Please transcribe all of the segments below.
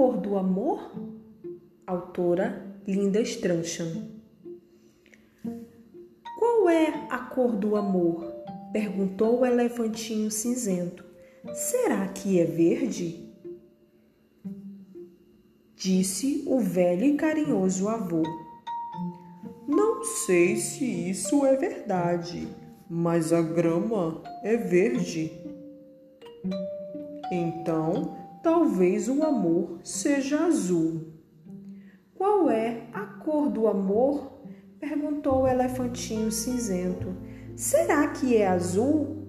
cor do amor? Autora Linda Strancham. Qual é a cor do amor? perguntou o elefantinho cinzento. Será que é verde? Disse o velho e carinhoso avô. Não sei se isso é verdade, mas a grama é verde. Então, talvez o amor seja azul. Qual é a cor do amor? perguntou o elefantinho cinzento. Será que é azul?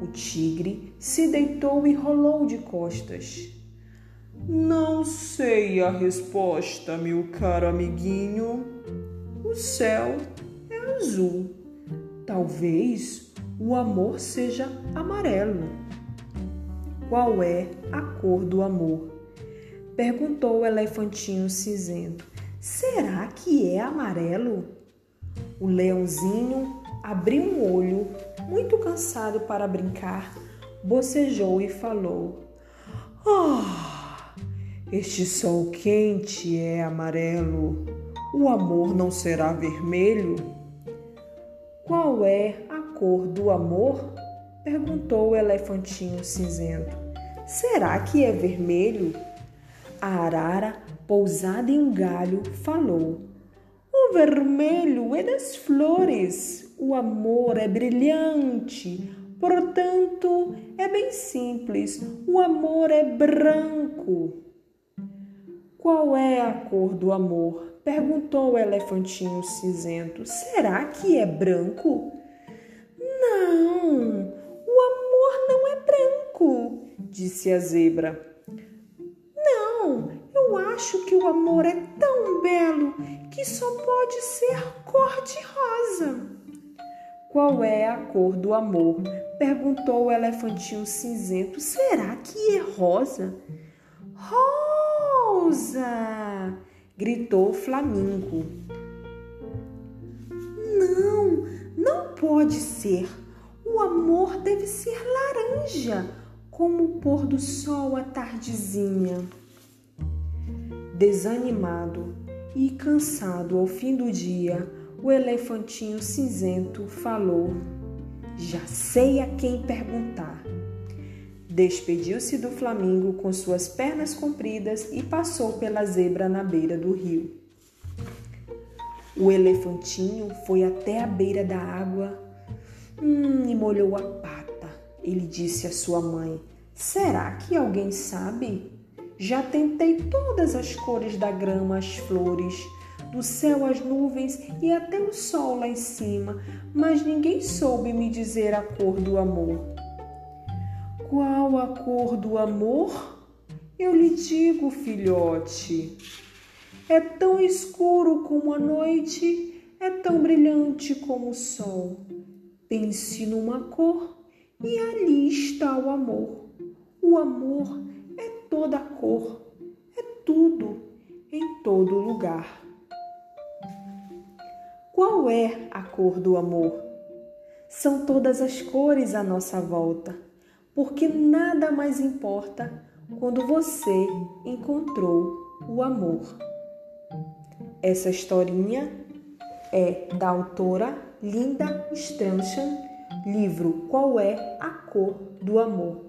O tigre se deitou e rolou de costas. Não sei a resposta, meu caro amiguinho. O céu é azul. Talvez o amor seja amarelo. Qual é a cor do amor? Perguntou o elefantinho cinzento. Será que é amarelo? O leãozinho abriu um olho, muito cansado para brincar, bocejou e falou: Ah, este sol quente é amarelo. O amor não será vermelho? Qual é a cor do amor? Perguntou o elefantinho cinzento. Será que é vermelho? A arara, pousada em um galho, falou: O vermelho é das flores. O amor é brilhante. Portanto, é bem simples. O amor é branco. Qual é a cor do amor? perguntou o elefantinho cinzento. Será que é branco? Não, branco, disse a zebra. Não, eu acho que o amor é tão belo que só pode ser cor-de-rosa. Qual é a cor do amor? perguntou o elefantinho cinzento. Será que é rosa? Rosa! gritou o flamingo. Não, não pode ser. O amor deve ser laranja, como o pôr do sol à tardezinha. Desanimado e cansado ao fim do dia, o elefantinho cinzento falou: Já sei a quem perguntar. Despediu-se do flamingo com suas pernas compridas e passou pela zebra na beira do rio. O elefantinho foi até a beira da água hum, e molhou a pata. Ele disse à sua mãe: Será que alguém sabe? Já tentei todas as cores da grama, as flores, do céu as nuvens e até o sol lá em cima, mas ninguém soube me dizer a cor do amor. Qual a cor do amor? Eu lhe digo, filhote. É tão escuro como a noite, é tão brilhante como o sol. Pense numa cor e ali está o amor. O amor é toda cor, é tudo, em todo lugar. Qual é a cor do amor? São todas as cores à nossa volta porque nada mais importa quando você encontrou o amor. Essa historinha é da autora Linda Strancham, livro Qual é a Cor do Amor?